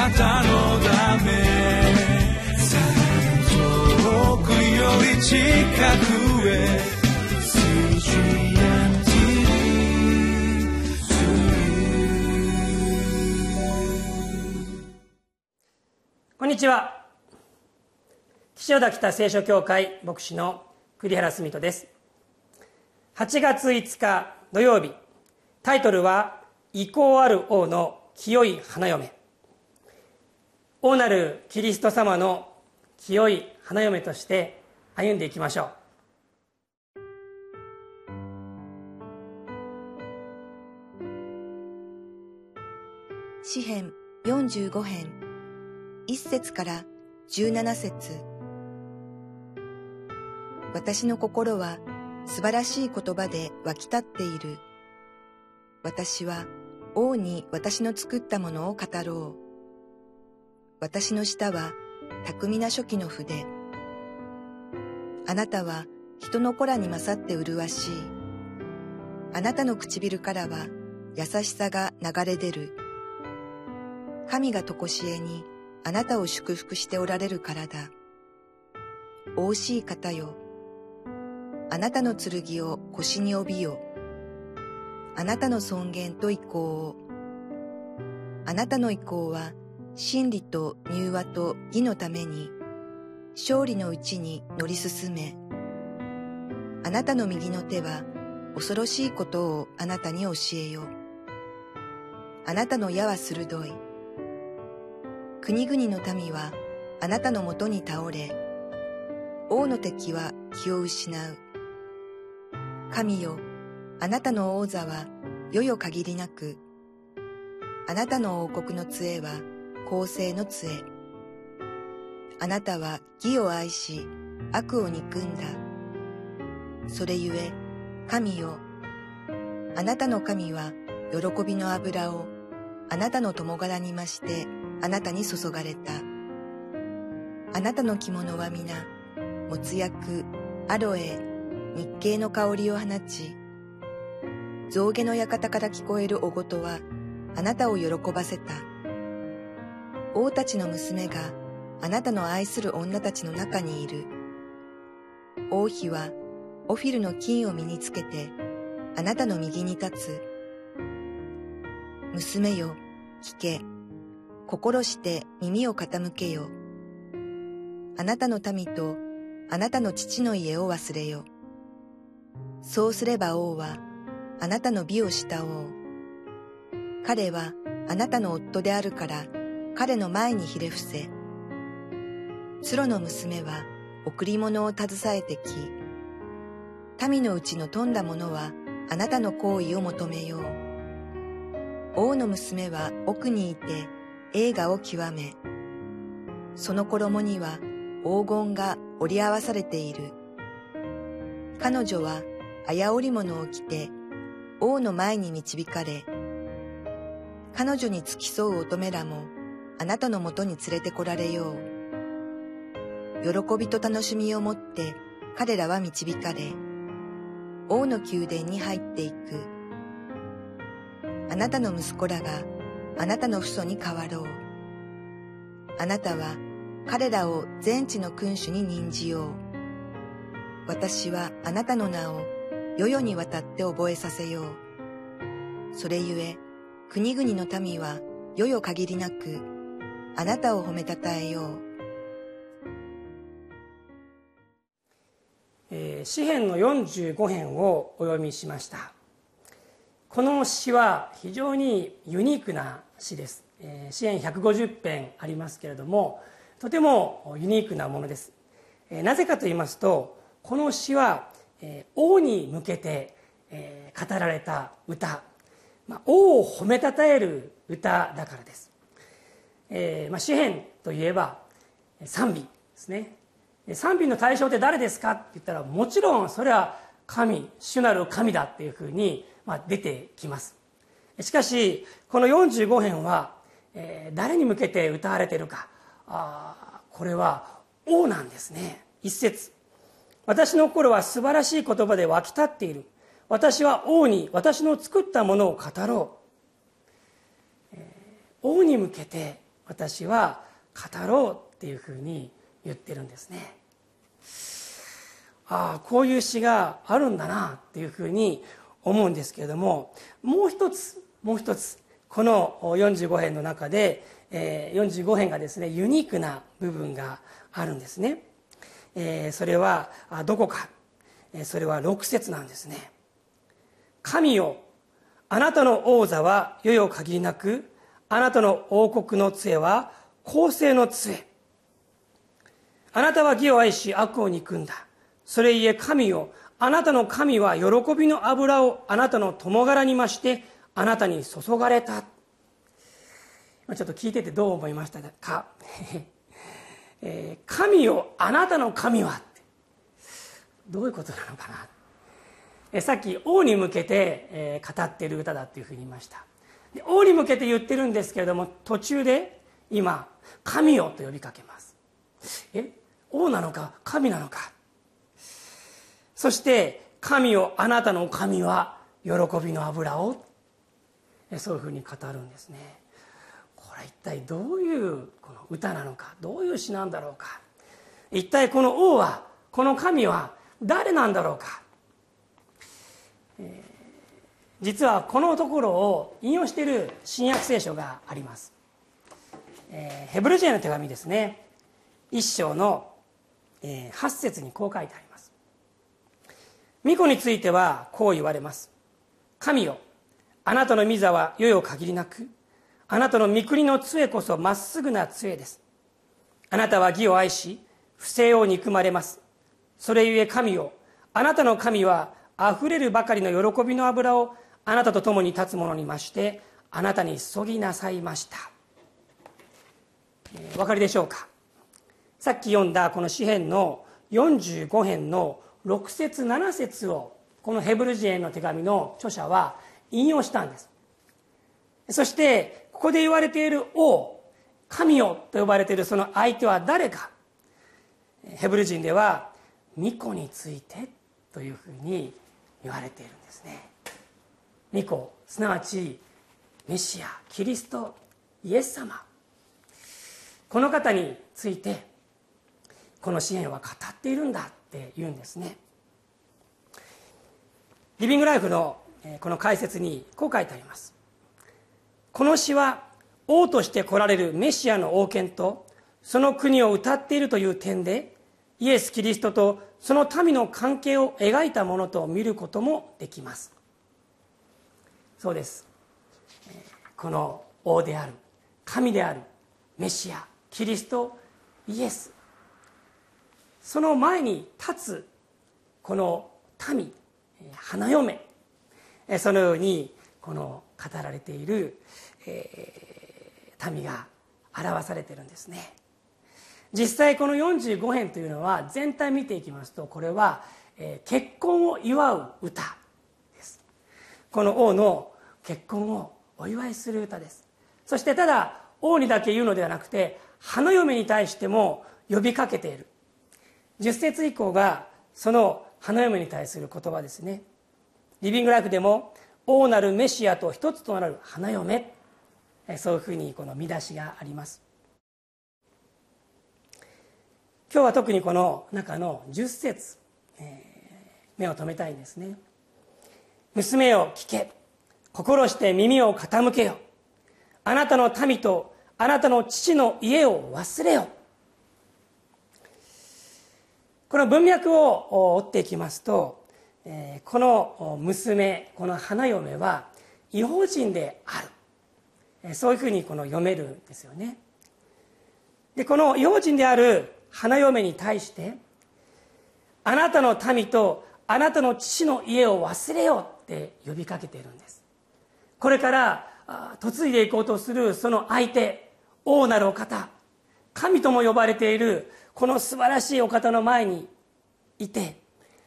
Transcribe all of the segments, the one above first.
なたのため遠くより近くへこんにちは。岸和田北聖書協会牧師の栗原澄人です。8月5日土曜日。タイトルは「意向ある王の清い花嫁」王なるキリスト様の清い花嫁として歩んでいきましょう詩編45編1節から17節私の心は素晴らしい言葉で湧き立っている。私は王に私の作ったものを語ろう。私の舌は巧みな初期の筆。あなたは人の子らに勝って麗しい。あなたの唇からは優しさが流れ出る。神がとこしえにあなたを祝福しておられるからだ。惜しい方よ。あなたの剣を腰に帯びよ。あなたの尊厳と意向を。あなたの意向は真理と柔和と義のために、勝利のうちに乗り進め。あなたの右の手は恐ろしいことをあなたに教えよ。あなたの矢は鋭い。国々の民はあなたのもとに倒れ、王の敵は気を失う。神よ、あなたの王座は世々限りなく、あなたの王国の杖は公正の杖。あなたは義を愛し、悪を憎んだ。それゆえ、神よ、あなたの神は喜びの油をあなたの友柄に増してあなたに注がれた。あなたの着物は皆、もつ薬、アロエ、日系の香りを放ち、象牙の館から聞こえるおごとは、あなたを喜ばせた。王たちの娘があなたの愛する女たちの中にいる。王妃はオフィルの金を身につけて、あなたの右に立つ。娘よ、聞け。心して耳を傾けよ。あなたの民とあなたの父の家を忘れよ。そうすれば王はあなたの美を慕おう。彼はあなたの夫であるから彼の前にひれ伏せ。鶴の娘は贈り物を携えてき、民のうちの富んだ者はあなたの行為を求めよう。王の娘は奥にいて映画を極め、その衣には黄金が織り合わされている。彼女は綾織物を着て王の前に導かれ、彼女に付き添う乙女らもあなたのもとに連れてこられよう。喜びと楽しみをもって彼らは導かれ、王の宮殿に入っていく。あなたの息子らがあなたの父祖に変わろう。あなたは彼らを全地の君主に任じよう。私はあなたの名を世々にわたって覚えさせよう。それゆえ、国々の民は世々限りなく、あなたを褒めたたえよう。えー、詩編の45編をお読みしました。この詩は非常にユニークな詩です、えー、詩編150編ありますけれどもとてもユニークなものです、えー、なぜかと言いますとこの詩はえ王に向けて、え語られた歌、まあ、王を褒めたたえる歌だからです、えーまあ、詩篇といえば賛美ですね。賛美の対象って誰ですかって言ったらもちろんそれは神主なる神だっていうふうに、まあ、出てきます。しかしこの45編は、えー、誰に向けて歌われてるか。あこれは王なんですね。一節。私の心は素晴らしい言葉で湧き立っている。私は王に私の作ったものを語ろう、えー、王に向けて私は語ろうっていうふうに言ってるんですね。ああこういう詩があるんだなっていうふうに思うんですけれどももう一つもう一つこの45編の中で、えー、45編がですねユニークな部分があるんですね、えー、それはどこか。えそれは6節なんですね。神よあなたの王座は世々限りなくあなたの王国の杖は公正の杖。あなたは義を愛し悪を憎んだ。それゆえ神よ。あなたの神は喜びの油をあなたの共柄に増してあなたに注がれた。ちょっと聞いててどう思いましたか、えー、神よあなたの神は。どういうことなのかな？えさっき王に向けて、えー、語っている歌だっていうふうに言いました。で王に向けて言ってるんですけれども途中で今「神よ」と呼びかけます。え王なのか神なのか。そして「神よあなたの神は喜びの油を」そういうふうに語るんですね。これ一体どういうこの歌なのかどういう詩なんだろうか。一体この王はこの神は誰なんだろうか、え、実はこのところを引用している新約聖書があります、えー、ヘブル人への手紙ですね。一章の、えー、8節にこう書いてあります。巫女についてはこう言われます。神よあなたの御座は世々限りなくあなたの御国の杖こそまっすぐな杖です。あなたは義を愛し不正を憎まれます。それゆえ神よあなたの神はあふれるばかりの喜びの油をあなたと共に立つ者に増してあなたにそぎなさいました、え、お分かりでしょうか？さっき読んだこの詩篇の45編の6節7節をこのヘブル人への手紙の著者は引用したんです。そしてここで言われている王神よと呼ばれているその相手は誰か。ヘブル人では巫女についてというふうに言われているんですね。巫女すなわちメシアキリストイエス様。この方についてこの支援は語っているんだって言うんですね。リビングライフのこの解説にこう書いてあります。この詩は王として来られるメシアの王権とその国を歌っているという点でイエス・キリストとその民の関係を描いたものと見ることもできます。そうです。この王である神であるメシアキリストイエス。その前に立つこの民花嫁。そのようにこの語られている、えー、民が表されてるんですね。実際この45編というのは全体見ていきますとこれは、えー、結婚を祝う歌。この王の結婚をお祝いする歌です。そしてただ王にだけ言うのではなくて花嫁に対しても呼びかけている。10節以降がその花嫁に対する言葉ですね。リビングライフでも王なるメシアと一つとなる花嫁。そういうふうにこの見出しがあります。今日は特にこの中の10節、えー、目を留めたいんですね。娘を聞け。心して耳を傾けよ。あなたの民とあなたの父の家を忘れよ。この文脈を追っていきますとこの娘この花嫁は違法人である。そういうふうにこの読めるんですよね。でこの違法人である花嫁に対してあなたの民とあなたの父の家を忘れよって呼びかけているんです。これから嫁いでいこうとするその相手王なるお方神とも呼ばれているこの素晴らしいお方の前にいて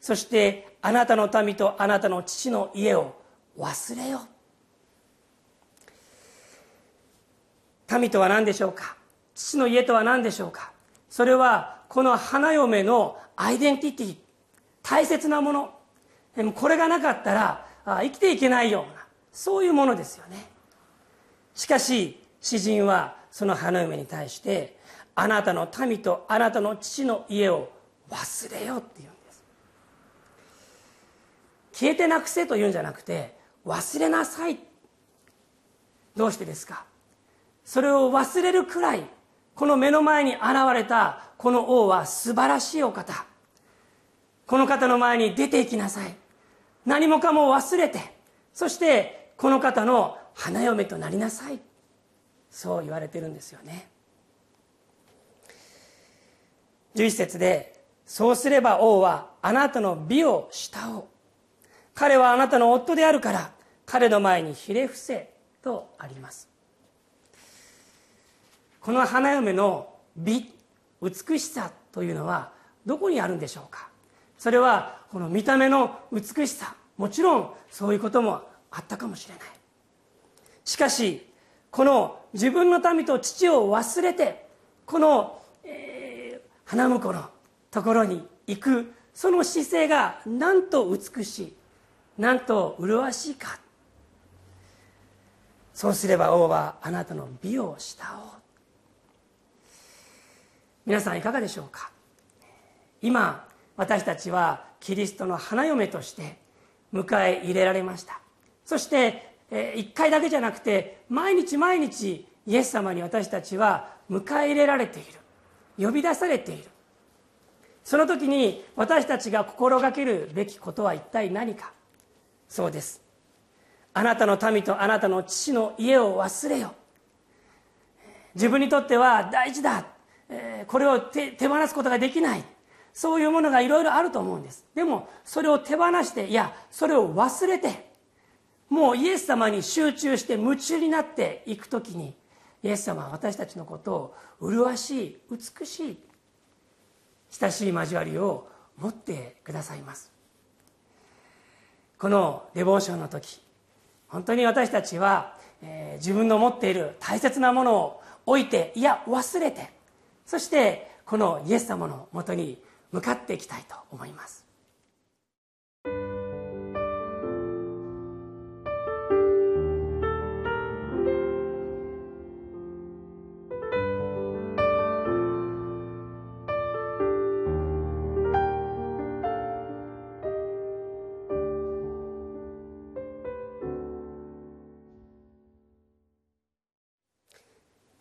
そしてあなたの民とあなたの父の家を忘れよ民とは何でしょうか？父の家とは何でしょうか？それはこの花嫁のアイデンティティ大切なもの。でもこれがなかったら生きていけないようなそういうものですよね。しかし詩人はその花嫁に対してあなたの民とあなたの父の家を忘れようって言うんです。消えてなくせというんじゃなくて忘れなさい。どうしてですか？それを忘れるくらいこの目の前に現れたこの王は素晴らしいお方。この方の前に出ていきなさい。何もかも忘れてそしてこの方の花嫁となりなさい。そう言われてるんですよね。11節でそうすれば王はあなたの美を慕おう。彼はあなたの夫であるから彼の前にひれ伏せとあります。この花嫁の美美しさというのはどこにあるんでしょうか？それはこの見た目の美しさもちろんそういうこともあったかもしれない。しかしこの自分の民と父を忘れてこの、えー、花婿のところに行くその姿勢がなんと美しいなんと麗しいか。そうすれば王はあなたの美を慕おう。皆さんいかがでしょうか？今私たちはキリストの花嫁として迎え入れられました。そして一回だけじゃなくて毎日毎日イエス様に私たちは迎え入れられている。呼び出されている。その時に私たちが心がけるべきことは一体何か。そうです。あなたの民とあなたの父の家を忘れよ自分にとっては大事だ。これを手放すことができない。そういうものがいろいろあると思うんです。でもそれを手放していやそれを忘れてもうイエス様に集中して夢中になっていく時にイエス様は私たちのことを麗しい美しい親しい交わりを持ってくださいます。このデボーションの時本当に私たちは、えー、自分の持っている大切なものを置いていや忘れてそしてこのイエス様のもとに向かっていきたいと思います。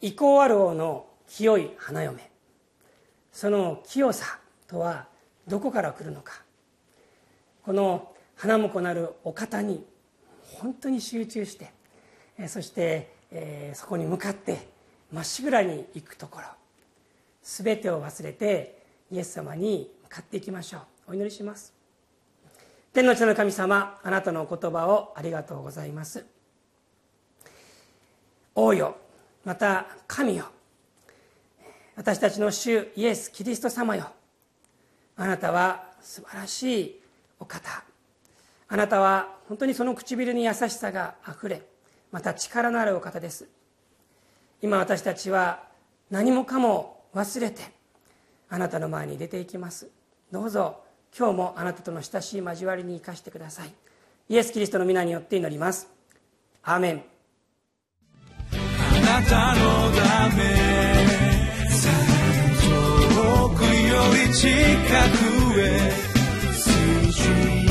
イコーアル王の清い花嫁。その清さとはどこから来るのか。この花婿なるお方に本当に集中してそして、そこに向かってまっしぐらに行くところ。全てを忘れてイエス様に向かっていきましょう。お祈りします。天の地の神様あなたのお言葉をありがとうございます。王よまた神よ私たちの主イエス・キリスト様よあなたは素晴らしいお方。あなたは本当にその唇に優しさがあふれまた力のあるお方です。今私たちは何もかも忘れてあなたの前に出ていきます。どうぞ今日もあなたとの親しい交わりに生かしてください。イエス・キリストの皆によって祈ります。アーメン。あなたのため 우리 치카구의 수준